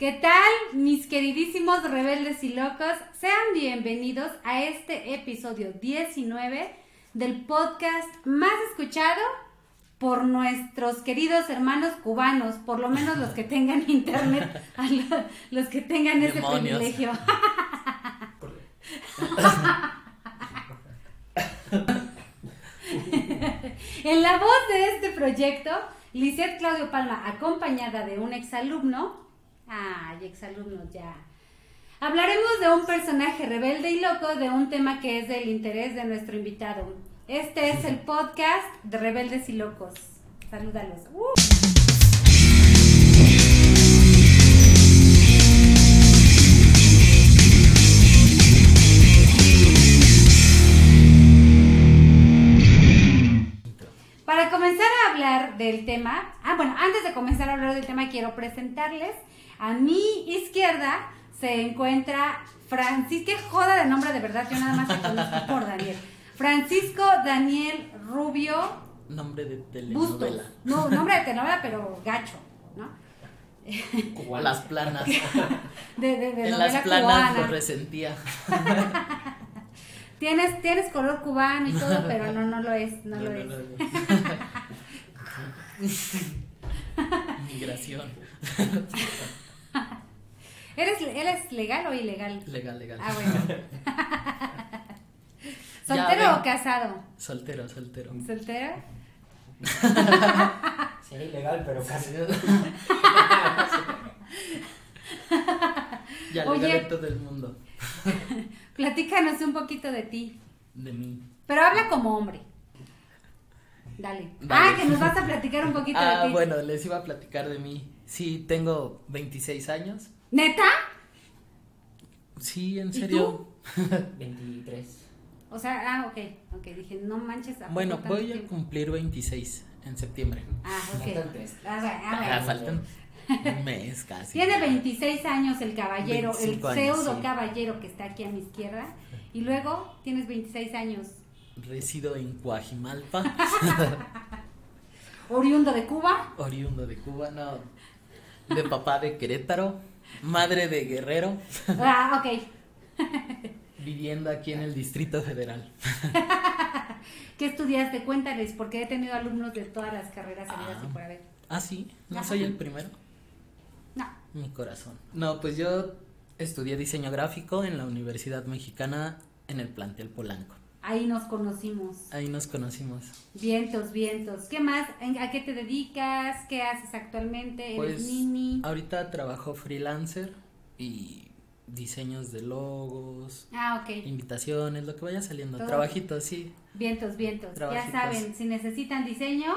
¿Qué tal, mis queridísimos rebeldes y locos? Sean bienvenidos a este episodio 19 del podcast más escuchado por nuestros queridos hermanos cubanos, por lo menos los que tengan internet, los que tengan ese privilegio. en la voz de este proyecto, Lisette Claudio Palma, acompañada de un exalumno, ay, exalumnos ya, hablaremos de un personaje rebelde y loco de un tema que es del interés de nuestro invitado. Este es el podcast de Rebeldes y Locos. Salúdalos. Uh. Hablar del tema, ah, bueno, antes de comenzar a hablar del tema, quiero presentarles. A mi izquierda se encuentra Francisco, joda de nombre de verdad, yo nada más te conozco por Daniel. Francisco Daniel Rubio. Nombre de telenovela. No, nombre de telenovela, pero gacho, ¿no? Las planas. De, de, de en las planas lo resentía. Tienes, tienes color cubano y todo, pero no, no lo es, no, lo es. Migración. ¿Eres, ¿Eres legal o ilegal? Legal, legal. Ah, bueno. ¿Soltero o casado? Soltero, soltero. ¿Soltero? sí, legal, pero casi. ya legal en todo el mundo. Platícanos un poquito de ti. De mí. Pero habla como hombre. Dale. Ah, que nos vas a platicar un poquito de ah, ti. Ah, bueno, les iba a platicar de mí. Sí, tengo 26 años. ¿Neta? Sí, en serio. ¿Y tú? 23. O sea, ah, ok, ok, dije, no manches. Bueno, voy a cumplir 26 en septiembre. Ah, ok. Ah, ah, faltan un mes casi. Tiene 26 años el caballero, el pseudo caballero que está aquí a mi izquierda. Y luego tienes 26 años. Resido en Coajimalpa. ¿Oriundo de Cuba? Oriundo de Cuba, no. De papá de Querétaro, madre de Guerrero. Ah, ok. Viviendo aquí en el Distrito Federal. ¿Qué estudiaste? Cuéntales, porque he tenido alumnos de todas las carreras y por haber. Ah, sí, no soy el primero. No. Mi corazón. No, pues yo estudié diseño gráfico en la Universidad Mexicana en el plantel Polanco. Ahí nos conocimos. Ahí nos conocimos. Vientos, vientos. ¿Qué más? ¿A qué te dedicas? ¿Qué haces actualmente? ¿Eres pues, nini? Ahorita trabajo freelancer y diseños de logos. Ah, ok. Invitaciones, lo que vaya saliendo. Trabajitos, sí. Vientos, vientos. Ya saben, si necesitan diseño,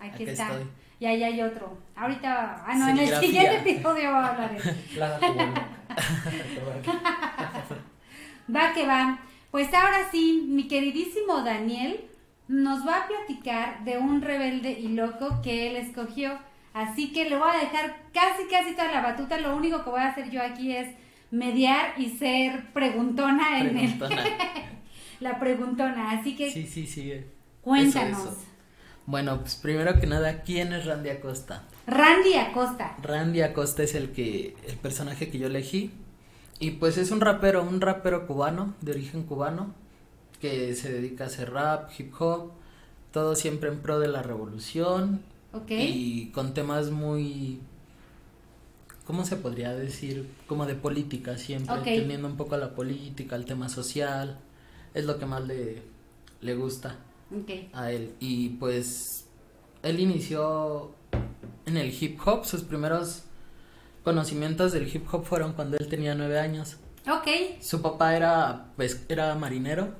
aquí, está. Y ahí hay otro. Ahorita, ah, no, en el siguiente episodio va a hablar Va que va. Pues ahora sí, mi queridísimo Daniel nos va a platicar de un rebelde y loco que él escogió. Así que le voy a dejar casi, casi toda la batuta. Lo único que voy a hacer yo aquí es mediar y ser preguntona, en el... la preguntona. Así que... Sí, sí, sí. Cuéntanos. Bueno, pues primero que nada, ¿quién es Randy Acosta? Randy Acosta. Randy Acosta es el que el personaje que yo elegí y pues es un rapero, un rapero cubano, de origen cubano, que se dedica a hacer rap, hip hop, todo siempre en pro de la revolución. Y con temas muy ¿cómo se podría decir? Como de política siempre, teniendo un poco a la política, al tema social, es lo que más le, le gusta a él. Y pues él inició en el hip hop, sus primeros conocimientos del hip hop fueron cuando él tenía nueve años. Ok. Su papá era, pues, era marinero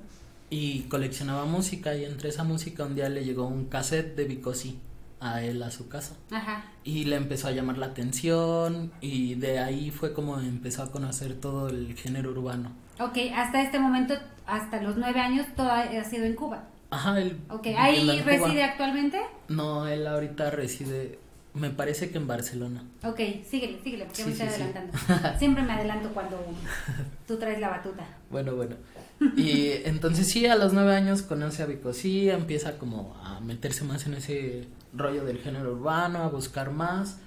y coleccionaba música y entre esa música un día le llegó un cassette de Bicosí a él a su casa. Ajá. Y le empezó a llamar la atención y de ahí fue como empezó a conocer todo el género urbano. Ok, hasta este momento, hasta los nueve años, todo ha sido en Cuba. Ajá, él. Ok, ¿ahí reside actualmente? No, él ahorita reside, me parece que en Barcelona. Ok, síguele, síguele, porque me estoy adelantando. Siempre me adelanto cuando tú traes la batuta. Bueno, bueno. Y entonces sí, a los nueve años conoce a Vicosí, empieza como a meterse más en ese rollo del género urbano, a buscar más.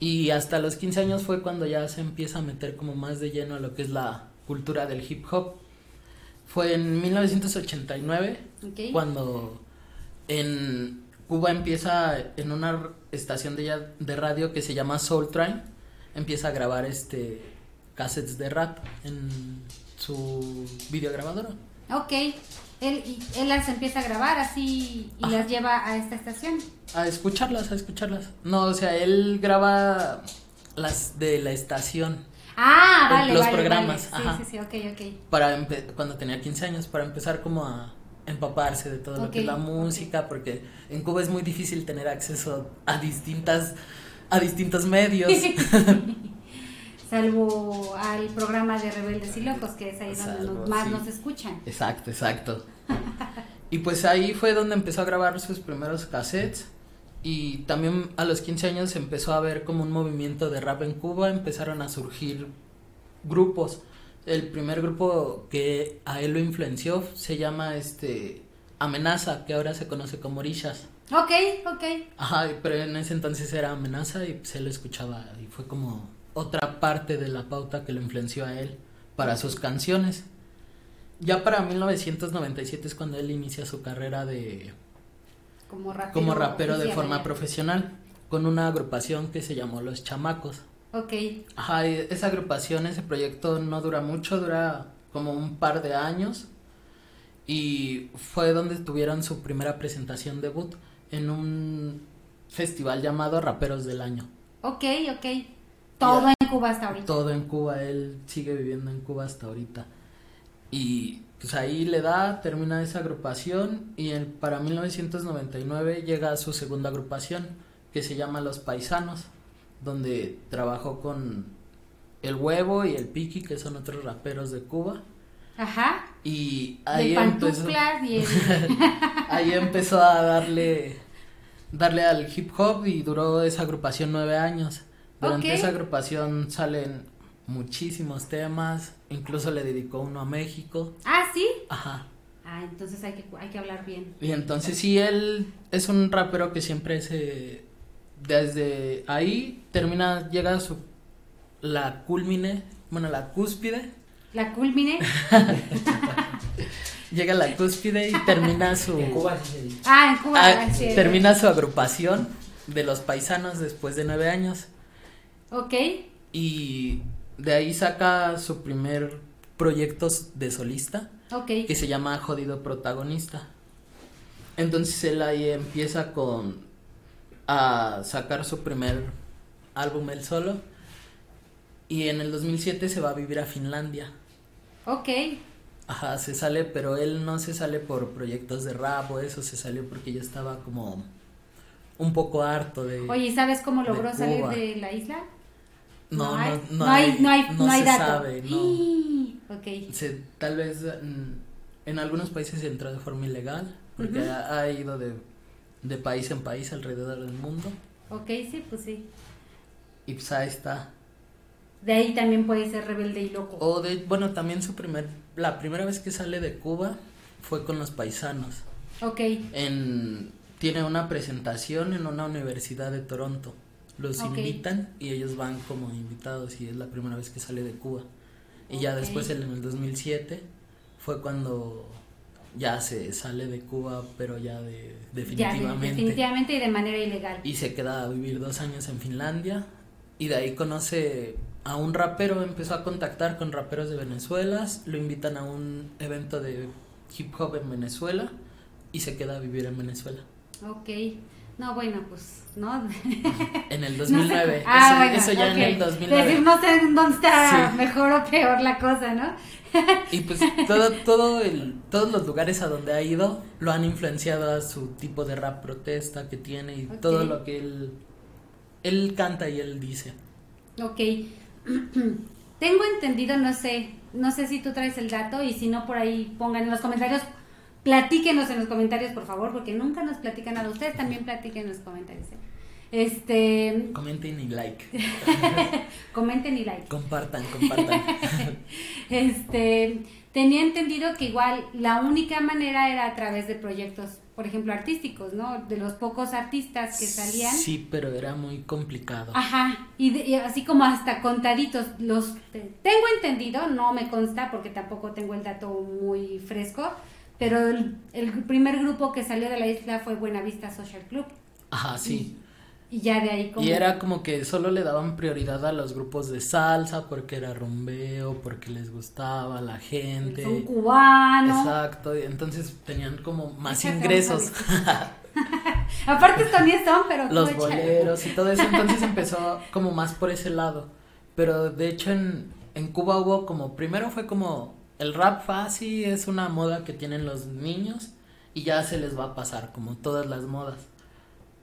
Y hasta los 15 años fue cuando ya se empieza a meter como más de lleno a lo que es la cultura del hip hop. Fue en 1989 Ok. cuando en Cuba empieza en una estación de, radio que se llama Soul Train, empieza a grabar este cassettes de rap en su videograbadora. Ok. Él, él las empieza a grabar así y Ajá. las lleva a esta estación. A escucharlas, a escucharlas. No, o sea, él graba las de la estación Ah, vale, los vale, programas, vale. ajá. Sí, sí, sí, ok, ok. para cuando tenía 15 años para empezar como a empaparse de todo lo que es la música porque en Cuba es muy difícil tener acceso a distintas a distintos medios. Salvo al programa de Rebeldes y Locos, que es ahí donde nos- más sí. nos escuchan. Exacto, exacto. Y pues ahí fue donde empezó a grabar sus primeros cassettes. Y también a los 15 años empezó a ver como un movimiento de rap en Cuba. Empezaron a surgir grupos. El primer grupo que a él lo influenció se llama este Amenaza, que ahora se conoce como Orishas. Ok, ok. Ajá, pero en ese entonces era Amenaza y se lo escuchaba. Y fue como otra parte de la pauta que lo influenció a él para sus canciones. Ya para 1997 es cuando él inicia su carrera de Como rapero. como rapero de forma profesional con una agrupación que se llamó Los Chamacos. Ok, Ajá, y esa agrupación, ese proyecto no dura mucho, dura como un par de años y fue donde tuvieron su primera presentación debut en un festival llamado Raperos del Año. ok, ok. Todo Ya. en Cuba hasta ahorita. Todo en Cuba, él sigue viviendo en Cuba hasta ahorita. Y pues ahí le da, termina esa agrupación y en, para 1999 llega a su segunda agrupación que se llama Los Paisanos, donde trabajó con El Huevo y El Piki, que son otros raperos de Cuba. Ajá. Y ahí de empezó, y el... ahí empezó a darle, darle al hip hop y duró esa agrupación nueve años. Durante esa agrupación salen muchísimos temas, incluso le dedicó uno a México. Ah, ¿sí? Ajá. Ah, entonces hay que, hay que hablar bien. Y entonces sí, él es un rapero que siempre se... Desde ahí termina, llega a su... La culmine, bueno, la cúspide. La culmine. Llega a la cúspide y termina su... En Cuba sí. Ah, en Cuba. Ah, sí. termina su agrupación de los paisanos después de nueve años. Ok. Y de ahí saca su primer proyecto de solista Ok. que se llama Jodido Protagonista. Entonces él ahí empieza con a sacar su primer álbum él solo y en el 2007 se va a vivir a Finlandia. Ok. Ajá, se sale, pero él no se sale por proyectos de rap o eso, se salió porque ya estaba como un poco harto de... Oye, ¿y ¿sabes cómo logró de salir de la isla? no, no, hay, no, hay, no hay, no no hay se dato. sabe, no. ¡Ih! Ok. Se, tal vez mm, en algunos países entró de forma ilegal, porque ha ido de, de país en país alrededor del mundo, Ok, sí, pues sí. y pues ahí está. De ahí también puede ser rebelde y loco. O de, bueno, también su primer, la primera vez que sale de Cuba fue con los paisanos. Ok. En, tiene una presentación en una universidad de Toronto. Los invitan y ellos van como invitados y es la primera vez que sale de Cuba. Y ya después en el 2007 fue cuando ya se sale de Cuba, pero ya de Ya, definitivamente. definitivamente y de manera ilegal. Y se queda a vivir dos años en Finlandia y de ahí conoce a un rapero, empezó a contactar con raperos de Venezuela, lo invitan a un evento de hip hop en Venezuela y se queda a vivir en Venezuela. Ok. No, bueno, pues, ¿no? En el No sé 2009. cómo- Ah, eso, bueno, eso ya en el 2009. Decir, no sé dónde está Sí. mejor o peor la cosa, ¿no? Y pues todo, todo el, todos los lugares a donde ha ido lo han influenciado a su tipo de rap protesta que tiene y todo lo que él, él canta y él dice. Ok. Tengo entendido, no sé, no sé si tú traes el dato y si no por ahí pongan en los comentarios, platíquenos en los comentarios, por favor, porque nunca nos platican nada. Ustedes también platiquen en los comentarios. ¿eh? Este, Comenten y like. comenten y like. Compartan, compartan. Este, tenía entendido que igual la única manera era a través de proyectos por ejemplo, artísticos, ¿no? De los pocos artistas que salían. Sí, pero era muy complicado. Ajá, y, de- y así como hasta contaditos, los tengo entendido, no me consta porque tampoco tengo el dato muy fresco, pero el, el primer grupo que salió de la isla fue Buenavista Social Club Ajá, sí. y ya de ahí como... Y era como que solo le daban prioridad a los grupos de salsa porque era rumbeo, porque les gustaba la gente. Son cubanos. Exacto, y entonces tenían como más ingresos. Aparte ni son, pero los boleros y todo eso, entonces empezó como más por ese lado. Pero de hecho en, en Cuba hubo como, primero fue como el rap fácil, es una moda que tienen los niños y ya se les va a pasar, como todas las modas.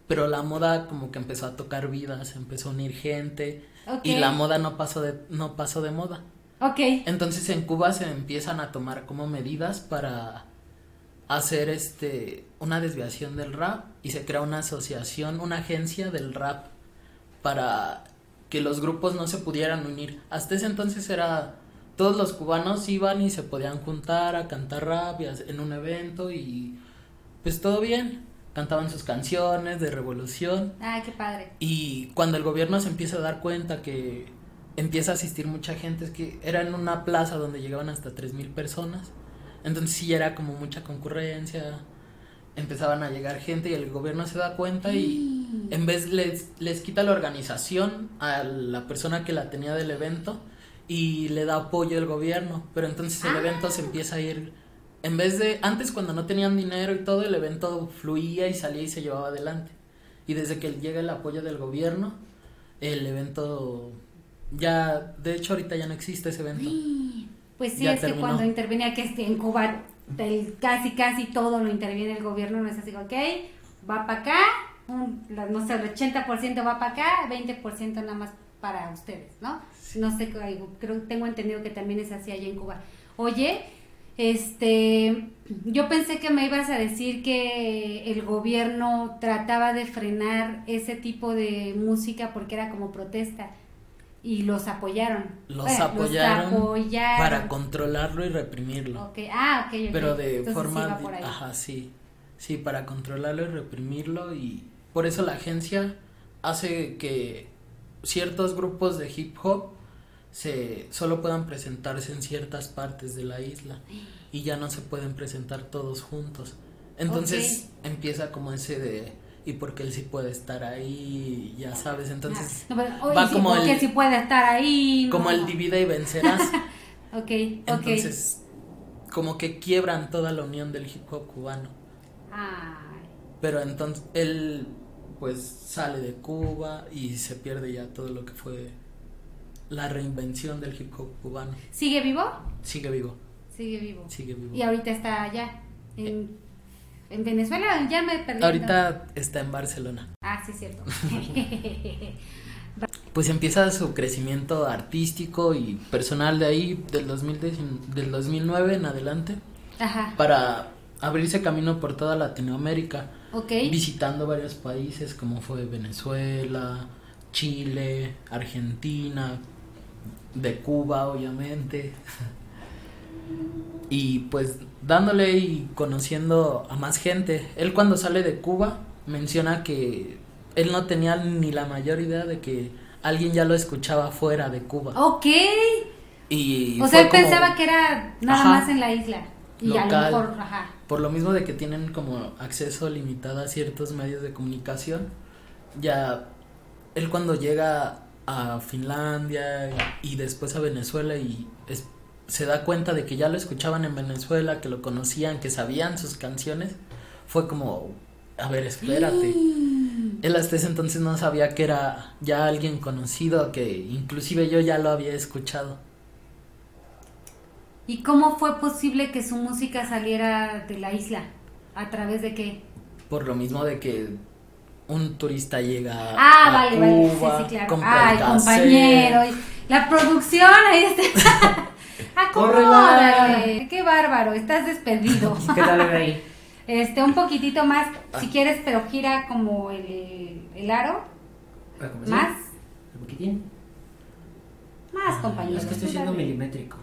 Pero la moda como que empezó a tocar vidas, empezó a unir gente y la moda no pasó de, no pasó de moda. Ok, Entonces en Cuba se empiezan a tomar como medidas para hacer este una desviación del rap y se crea una asociación, una agencia del rap para que los grupos no se pudieran unir. Hasta ese entonces era todos los cubanos iban y se podían juntar a cantar rap en un evento y pues todo bien, cantaban sus canciones de revolución. Ah, qué padre. y cuando el gobierno se empieza a dar cuenta que empieza a asistir mucha gente, es que era en una plaza donde llegaban hasta 3.000 personas, entonces sí era como mucha concurrencia, empezaban a llegar gente y el gobierno se da cuenta y en vez les, les quita la organización a la persona que la tenía del evento y le da apoyo el gobierno, pero entonces el Ah. evento se empieza a ir, en vez de, antes cuando no tenían dinero y todo, el evento fluía y salía y se llevaba adelante. Y desde que llega el apoyo del gobierno, el evento ya, de hecho ahorita ya no existe ese evento. Pues sí, Ya es que cuando intervenía que este, en Cuba el, casi casi todo lo interviene el gobierno, no es así, ok, va para acá, un- no sé, el 80% va para acá, 20% nada más para ustedes, ¿no? No sé, creo, tengo entendido que también es así allá en Cuba. Oye, este, yo pensé que me ibas a decir que el gobierno trataba de frenar ese tipo de música porque era como protesta y los apoyaron. Los Bueno, apoyaron apoyaron. para controlarlo y reprimirlo. Ah, ok, ok. Pero de Entonces sí forma... ahí. Ajá, sí. Sí, para controlarlo y reprimirlo y por eso la agencia hace que ciertos grupos de hip hop se solo puedan presentarse en ciertas partes de la isla y ya no se pueden presentar todos juntos. Entonces empieza como ese de y porque él sí puede estar ahí, ya sabes, entonces Ah, no, pero, va sí, como porque el- si puede estar ahí. como no. el divide y vencerás. Ok, ok. Entonces, como que quiebran toda la unión del hip hop cubano. Ay, Pero entonces él pues sale de Cuba y se pierde ya todo lo que fue la reinvención del hip hop cubano. ¿Sigue vivo? Sigue vivo, Sigue vivo. sigue vivo. Y ahorita está allá, en, en Venezuela, ya me perdí. Ahorita está en Barcelona. Ah, sí, cierto. Pues empieza su crecimiento artístico y personal de ahí del 2010 del 2009 en adelante Ajá, para abrirse camino por toda Latinoamérica. Ok. visitando varios países como fue Venezuela, Chile, Argentina, de Cuba obviamente. Y pues dándole y conociendo a más gente. Él cuando sale de Cuba menciona que él no tenía ni la mayor idea de que alguien ya lo escuchaba fuera de Cuba. Ok. Y O sea, él como- pensaba que era nada Ajá. más en la isla. Y a lo mejor, ajá. Por lo mismo de que tienen como acceso limitado a ciertos medios de comunicación, ya él cuando llega a Finlandia y después a Venezuela y es- se da cuenta de que ya lo escuchaban en Venezuela, que lo conocían, que sabían sus canciones, fue como, a ver, espérate. Él hasta ese entonces no sabía que era ya alguien conocido, que inclusive yo ya lo había escuchado. ¿Y cómo fue posible que su música saliera de la isla? ¿A través de qué? Por lo mismo de que un turista llega Ah, a vale, vale. Sí, Cuba, sí, claro. compra el compañero. y La producción, ahí está. Acomódale. Qué bárbaro, estás despedido. ¿Qué tal ve ahí? Este, un poquitito más, Ah. si quieres, pero gira como el, el aro. Más, ¿Un poquitín? más, compañero. Es que estoy siendo milimétrico.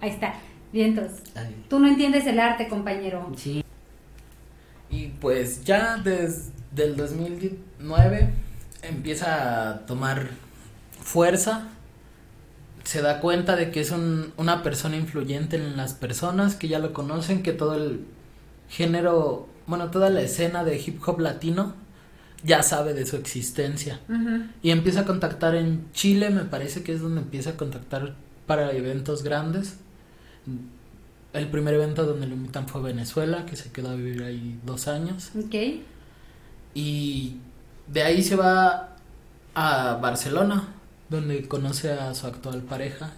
Ahí está, vientos. Tú no entiendes el arte, compañero. Sí. pues ya desde el 2009 empieza a tomar fuerza, se da cuenta de que es un, una persona influyente en las personas, que ya lo conocen, que todo el género, bueno, toda la escena de hip hop latino ya sabe de su existencia. Y empieza a contactar en Chile, me parece que es donde empieza a contactar para eventos grandes. El primer evento donde lo invitan fue Venezuela, que se quedó a vivir ahí dos años. Ok. Y de ahí se va a Barcelona, donde conoce a su actual pareja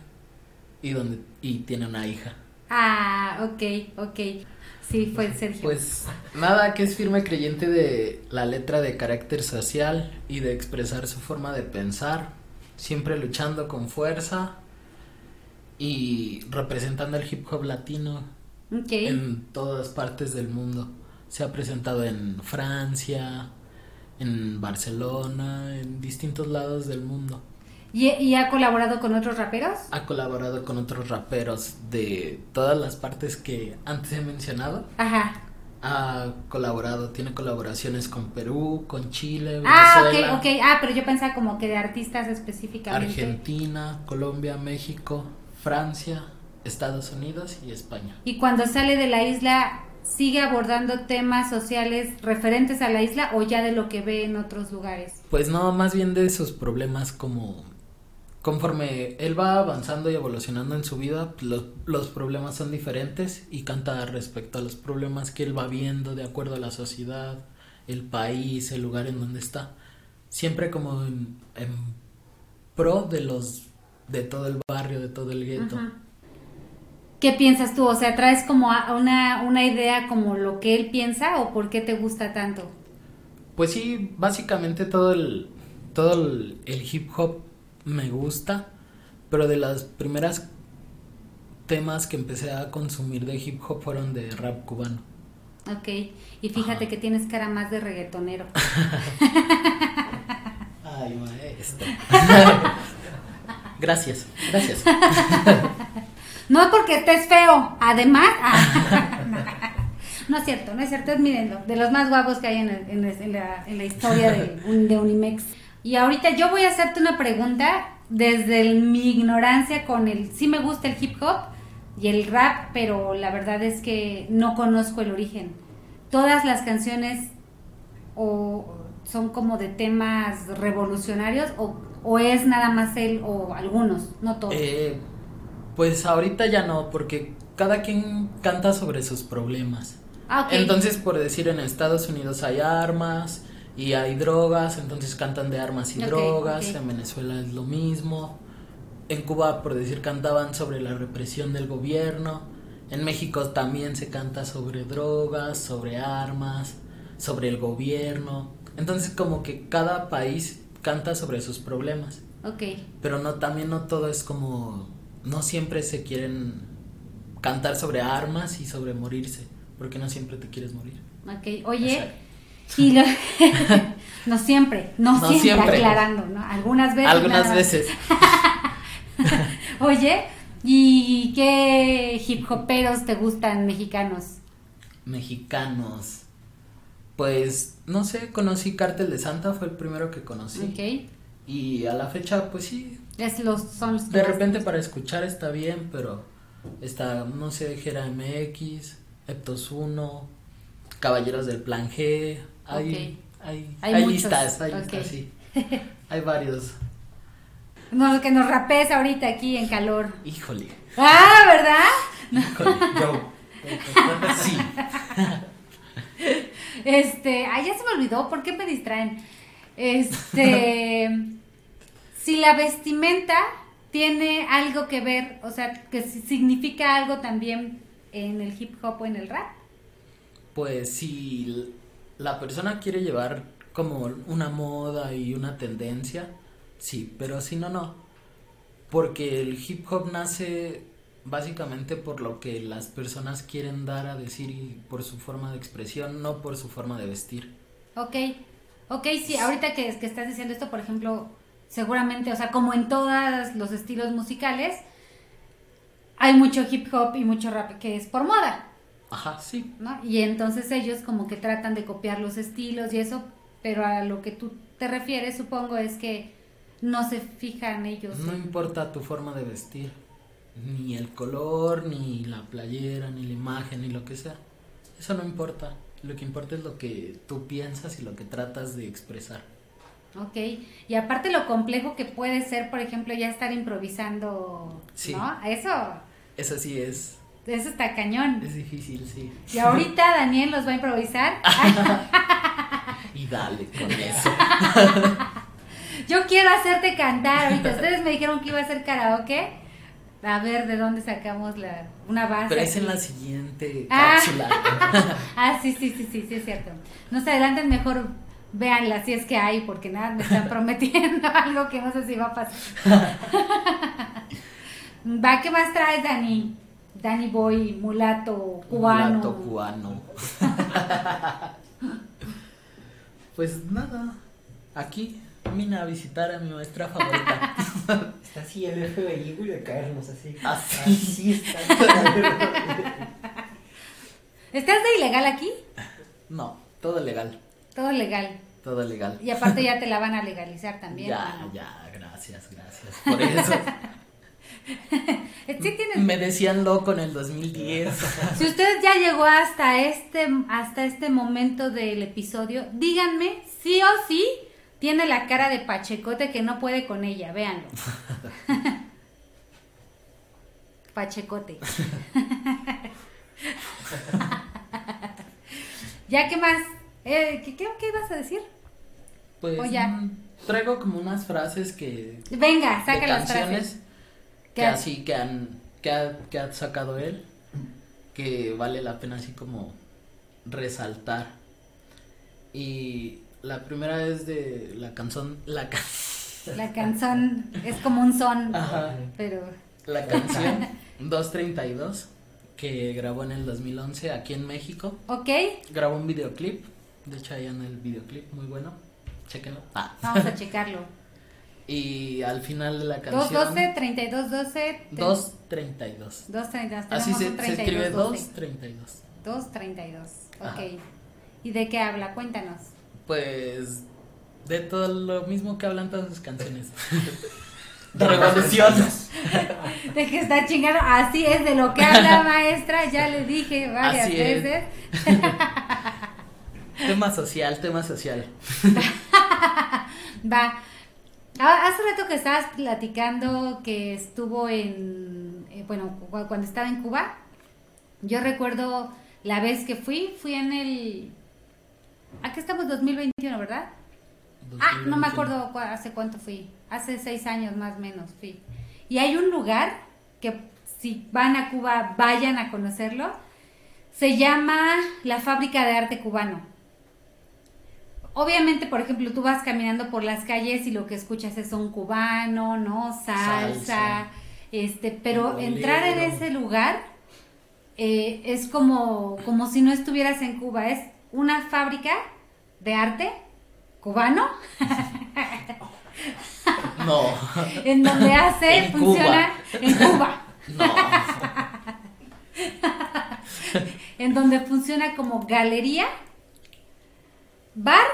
y donde y tiene una hija. Ah, ok, ok. Sí, fue Sergio. Pues nada, que es firme creyente de la letra de carácter social y de expresar su forma de pensar, siempre luchando con fuerza y representando el hip hop latino okay. en todas partes del mundo. Se ha presentado en Francia, en Barcelona, en distintos lados del mundo. ¿Y, ¿Y, ha colaborado con otros raperos? Ha colaborado con otros raperos de todas las partes que antes he mencionado. Ajá. Ha colaborado, tiene colaboraciones con Perú, con Chile, Ah, Venezuela, ok, ok. Ah, pero yo pensaba como que de artistas específicamente. Argentina, Colombia, México, Francia, Estados Unidos y España. Y cuando sale de la isla, ¿sigue abordando temas sociales referentes a la isla o ya de lo que ve en otros lugares? Pues no, más bien de sus problemas como conforme él va avanzando y evolucionando en su vida, los, los, problemas son diferentes y canta respecto a los problemas que él va viendo de acuerdo a la sociedad, el país, el lugar en donde está. Siempre como en, en pro de los de todo el barrio, de todo el gueto. Ajá. ¿Qué piensas tú? O sea, ¿traes como una, una idea como lo que él piensa o por qué te gusta tanto? Pues sí, básicamente todo el, todo el, el hip hop me gusta, pero de las primeras temas que empecé a consumir de hip hop fueron de rap cubano. Ok, y fíjate Ajá. que tienes cara más de reggaetonero. Ay, maestro. gracias, gracias. no porque estés feo, además. no es cierto, no es cierto, es miren, de los más guapos que hay en, la, historia de, de Unimex. Y ahorita yo voy a hacerte una pregunta desde mi ignorancia con el, sí me gusta el hip hop y el rap, pero la verdad es que no conozco el origen. Todas las canciones o son como de temas revolucionarios o, o es nada más él o algunos, no todos. Eh, pues ahorita ya no, porque cada quien canta sobre sus problemas. Ah, okay. Entonces, por decir, en Estados Unidos hay armas, y hay drogas, entonces cantan de armas y okay, drogas, okay. en Venezuela es lo mismo, en Cuba por decir cantaban sobre la represión del gobierno, en México también se canta sobre drogas, sobre armas, sobre el gobierno, entonces como que cada país canta sobre sus problemas. Ok. Pero no, también no todo es como, no siempre se quieren cantar sobre armas y sobre morirse, porque no siempre te quieres morir. Ok, oye... Exacto. Y lo, no siempre, no, no siempre, siempre, aclarando, ¿no? Algunas veces. Algunas veces. Oye, ¿y qué hip hoperos te gustan mexicanos? Mexicanos. Pues, no sé, conocí Cártel de Santa, fue el primero que conocí. Ok. Y a la fecha, pues sí. Es los, son los De repente para escuchar está bien, pero está, no sé, Gera MX, Eptos 1, Caballeros del Plan G, hay, okay. hay, hay, hay listas, hay okay. listas, sí. hay varios. No, que nos rapes ahorita aquí en calor. Híjole. Ah, ¿verdad? Híjole, yo. sí. Este, ay, ya se me olvidó, ¿por qué me distraen? Este, si la vestimenta tiene algo que ver, o sea, que significa algo también en el hip hop o en el rap. Pues si la persona quiere llevar como una moda y una tendencia, sí, pero si no, no. Porque el hip hop nace básicamente por lo que las personas quieren dar a decir y por su forma de expresión, no por su forma de vestir. Ok, ok, sí, ahorita que, que estás diciendo esto, por ejemplo, seguramente, o sea, como en todos los estilos musicales, hay mucho hip hop y mucho rap que es por moda. Ajá, sí. ¿no? Y entonces ellos como que tratan de copiar los estilos y eso, pero a lo que tú te refieres, supongo, es que no se fijan ellos. No en- importa tu forma de vestir, ni el color, ni la playera, ni la imagen, ni lo que sea. Eso no importa. Lo que importa es lo que tú piensas y lo que tratas de expresar. Ok, y aparte lo complejo que puede ser, por ejemplo, ya estar improvisando, Sí. ¿no? Eso, Eso sí es, eso está cañón. es difícil, sí. Y ahorita Daniel los va a improvisar. Y dale con eso. Yo quiero hacerte cantar ahorita. Ustedes me dijeron que iba a hacer karaoke. A ver de dónde sacamos la, una base. Pero es en la siguiente Ah. cápsula. Ah, sí, sí, sí, sí, sí, es cierto. No se adelanten, mejor véanla si es que hay, porque nada, me están prometiendo algo que no sé si va a pasar. Va, ¿qué más traes, Dani? Dani Boy, mulato, cubano. Mulato cubano. pues nada, aquí vine a visitar a mi maestra favorita. Está así el FBI, güey, de caernos así. Así. Así está. ¿Estás de ilegal aquí? No, todo legal, Todo legal. todo legal. Y aparte ya te la van a legalizar también. Ya, ¿no? ya, gracias, gracias. Por eso Sí tienes me decían loco en el 2010. Si usted ya llegó hasta este, hasta este momento del episodio, díganme sí o sí tiene la cara de Pachecote que no puede con ella, véanlo. Pachecote. ya, ¿qué más? Eh, ¿qué, qué, qué ibas a decir? Pues O ya. mm, traigo como unas frases que Venga, saca de las canciones frases. que ¿Qué? así que han que ha, que ha sacado él que vale la pena así como resaltar y la primera es de la canción la ca- La canción es como un son, Ajá. pero... la canción 232 que grabó en el 2011 aquí en México ¿Ok? grabó un videoclip de hecho ahí en el videoclip muy bueno chéquenlo ah. Vamos a checarlo. y al final de la canción 212, 32, 12. 232 232. Así se, tenemos un se escribe 32, 232. 232. Ajá. Ok. ¿Y de qué habla? Cuéntanos. Pues de todo lo mismo que hablan todas sus canciones. de revolución. De que está chingando. Así es de lo que habla maestra. Ya le dije varias Así es. veces. tema social, tema social. Va. Ah, Hace rato que estabas platicando que estuvo en, eh, bueno, cu- cuando estaba en Cuba, yo recuerdo la vez que fui, fui en el, aquí estamos 2021, ¿verdad? Ah, no me 2021. acuerdo hace cuánto fui, hace seis años más o menos fui. Y hay un lugar que si van a Cuba vayan a conocerlo, se llama la Fábrica de Arte Cubano. Obviamente, por ejemplo, tú vas caminando por las calles y lo que escuchas es un cubano, ¿no? Salsa, Salsa. este, pero Bolero. entrar en ese lugar eh, es como, como si no estuvieras en Cuba, es una fábrica de arte cubano No. en donde hace, En funciona Cuba. en Cuba, No. en donde funciona como galería, bar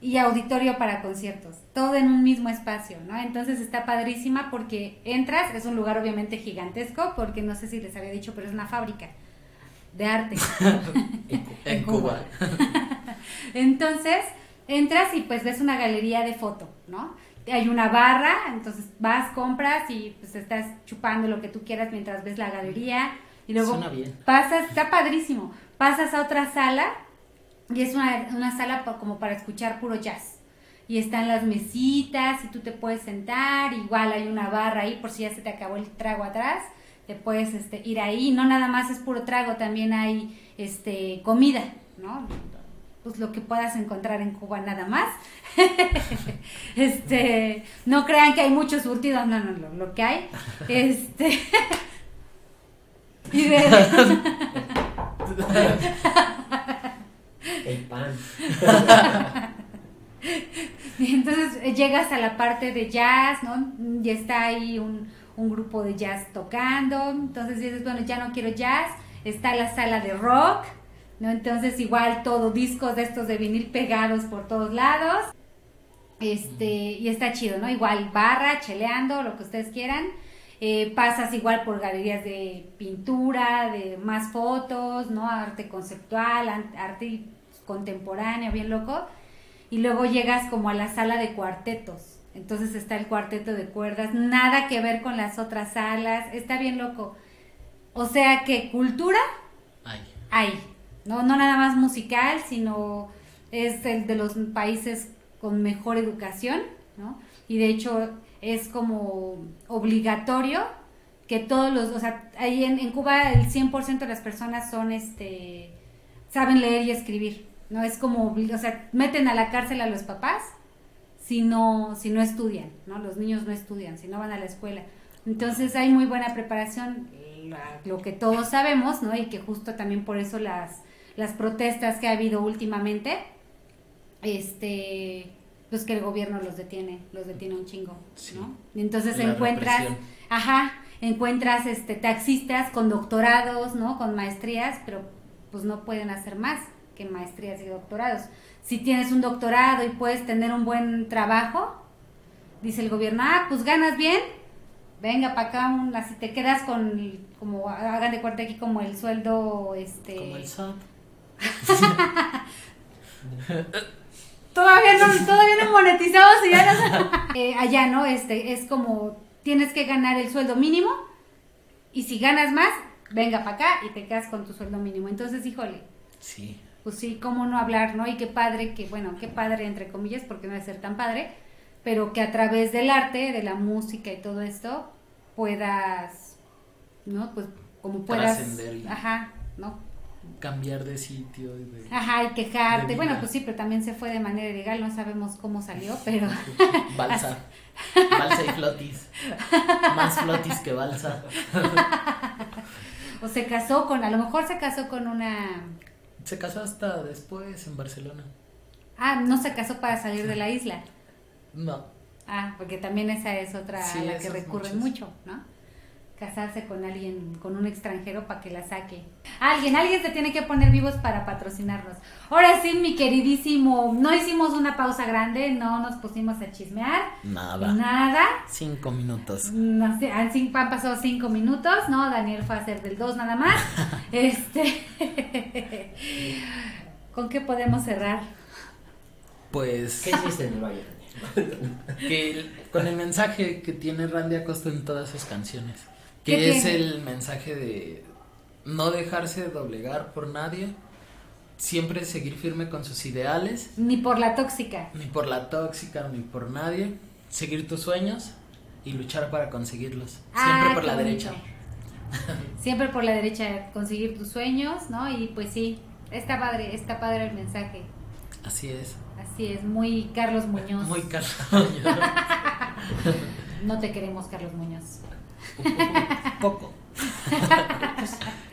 y auditorio para conciertos, todo en un mismo espacio, ¿no? Entonces está padrísima porque entras, es un lugar obviamente gigantesco, porque no sé si les había dicho, pero es una fábrica de arte. En Cuba. Entonces, entras y pues ves una galería de foto, ¿no? Hay una barra, entonces vas, compras y pues estás chupando lo que tú quieras mientras ves la galería. Y luego Suena bien. pasas, está padrísimo, pasas a otra sala y es una, una sala como para escuchar puro jazz. Y están las mesitas y tú te puedes sentar, igual hay una barra ahí por si ya se te acabó el trago atrás, te puedes este, ir ahí, no nada más es puro trago, también hay este comida, ¿no? Pues lo que puedas encontrar en Cuba nada más. este, no crean que hay muchos surtidos, no, no, lo, lo que hay. Este y de- El pan. Entonces eh, llegas a la parte de jazz, ¿no? Y está ahí un, un grupo de jazz tocando. Entonces dices, bueno, ya no quiero jazz. está la sala de rock, ¿no? Entonces igual todo, discos de estos de vinil pegados por todos lados. Este, y está chido, ¿no? Igual barra, cheleando, lo que ustedes quieran. Eh, pasas igual por galerías de pintura, de más fotos, ¿no? Arte conceptual, arte contemporáneo, bien loco. Y luego llegas como a la sala de cuartetos. Entonces está el cuarteto de cuerdas, nada que ver con las otras salas, está bien loco. O sea que cultura Ay, hay, no, no nada más musical, sino es el de los países con mejor educación, ¿no? Y de hecho es como obligatorio que todos los, o sea, ahí en, en Cuba el 100% de las personas son, este, saben leer y escribir, ¿no? Es como, o sea, meten a la cárcel a los papás si no, si no estudian, ¿no? Los niños no estudian, si no van a la escuela. Entonces hay muy buena preparación, la- lo que todos sabemos, ¿no? Y que justo también por eso las, las protestas que ha habido últimamente, este, pues que el gobierno los detiene, los detiene un chingo, Sí. ¿no? Y entonces La encuentras, represión. ajá, encuentras este taxistas con doctorados, ¿no? Con maestrías, pero pues no pueden hacer más que maestrías y doctorados. Si tienes un doctorado y puedes tener un buen trabajo, dice el gobierno, ah, pues ganas bien, venga para acá, un, así te quedas con, como hagan de cuenta aquí como el sueldo, este... como el SAT. Todavía no, todavía no monetizamos y ya no- Eh, allá, ¿no? Este, es como tienes que ganar el sueldo mínimo y si ganas más, venga para acá y te quedas con tu sueldo mínimo. Entonces, híjole, Sí. Pues sí, cómo no hablar, ¿no? Y qué padre que, bueno, qué padre entre comillas, porque no debe ser tan padre, pero que a través del arte, de la música y todo esto, puedas, ¿no? Pues como puedas, Trascender ajá, ¿no? Cambiar de sitio. y de- Ajá, y quejarte. Bueno, pues sí, pero también se fue de manera ilegal, no sabemos cómo salió, pero Balsa. Balsa y flotis. Más flotis que balsa. o se casó con, a lo mejor se casó con una, Se casó hasta después en Barcelona. ah, no se casó para salir de la isla. No. Ah, porque también esa es otra Sí, a la que recurren mucho, ¿no? Casarse con alguien, con un extranjero para que la saque. Alguien, alguien se tiene que poner vivos para patrocinarnos. Ahora sí, mi queridísimo, no hicimos una pausa grande, no nos pusimos a chismear, Nada. nada. Cinco minutos. No sé, han, pasado cinco minutos, ¿no? Daniel fue a hacer del dos nada más. este. ¿Con qué podemos cerrar? Pues ¿Qué hiciste en el Valle? que el- con el mensaje que tiene Randy Acosta en todas sus canciones. ¿Qué Que es tiene? el mensaje de no dejarse doblegar por nadie. Siempre seguir firme con sus ideales. Ni por la tóxica. Ni por la tóxica, ni por nadie. Seguir tus sueños y luchar para conseguirlos. Ah, Siempre por qué la bonito. derecha. Siempre por la derecha, conseguir tus sueños, ¿no? Y pues sí, está padre, está padre el mensaje. Así es. Así es, muy Carlos Muñoz. Muy caro. No te queremos, Carlos Muñoz. Poco.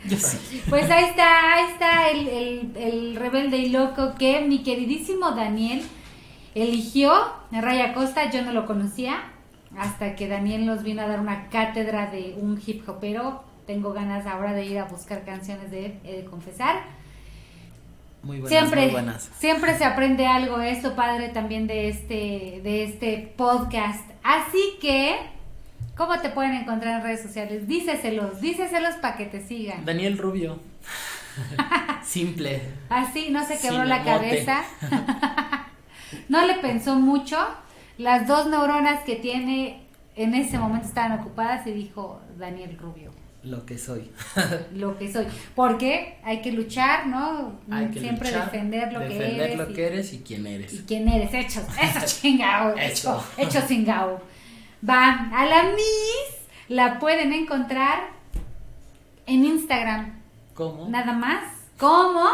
Yo sí. Pues ahí está, ahí está el, el, el rebelde y loco que mi queridísimo Daniel eligió, Raya Costa, yo no lo conocía, hasta que Daniel nos vino a dar una cátedra de un hip hopero. Tengo ganas ahora de ir a buscar canciones de él, he de confesar. Muy buenas, siempre, muy buenas. siempre se aprende algo, esto padre también de este, de este podcast. Así que, ¿cómo te pueden encontrar en redes sociales? Díceselos, díceselos para que te sigan. Daniel Rubio. Simple. Así, no se quebró Sin la cabeza. no le pensó mucho. Las dos neuronas que tiene en ese momento estaban ocupadas y dijo Daniel Rubio, Lo que soy. lo que soy. Porque hay que luchar, ¿no? Hay que Siempre luchar, defender lo defender que eres. lo y- que eres y quién eres. ¿Y quién eres? Hechos, eso chingao, hecho, Hecho. hecho chingao. Va, a la Miss la pueden encontrar en Instagram, ¿Cómo? nada más, como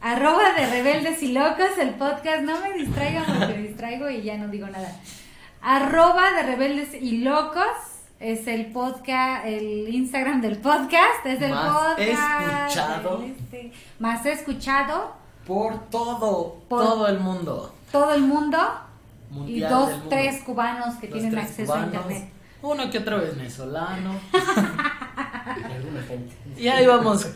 arroba de rebeldes y locos el podcast, no me distraigan porque me distraigo y ya no digo nada. Arroba de rebeldes y locos es el podcast, el Instagram del podcast, es el Más podcast. escuchado. este, más escuchado, Por todo, Por- todo el mundo. todo el mundo. Y dos, del mundo. tres cubanos que Dos, tienen acceso cubanos, a internet. Uno que otro venezolano. Y ahí vamos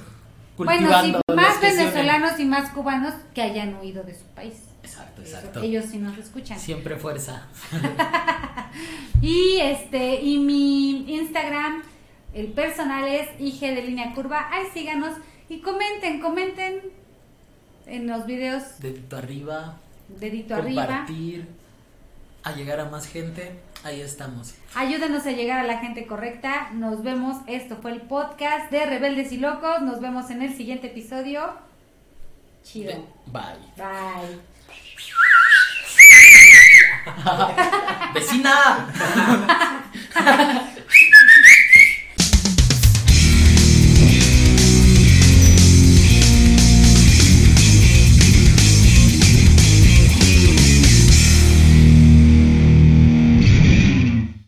Bueno, cultivando. sí, los más venezolanos y más cubanos que hayan huido de su país. Exacto, Eso, exacto. ellos sí nos escuchan. Siempre fuerza. Y este, y mi Instagram, el personal es IG de línea curva. Ay, síganos y comenten, comenten en los videos, Dedito arriba, dedito arriba. compartir, a llegar a más gente. Ahí estamos. Ayúdenos a llegar a la gente correcta. Nos vemos. Esto fue el podcast de Rebeldes y Locos. Nos vemos en el siguiente episodio. Chido. Bye. Bye. ¡Vecina!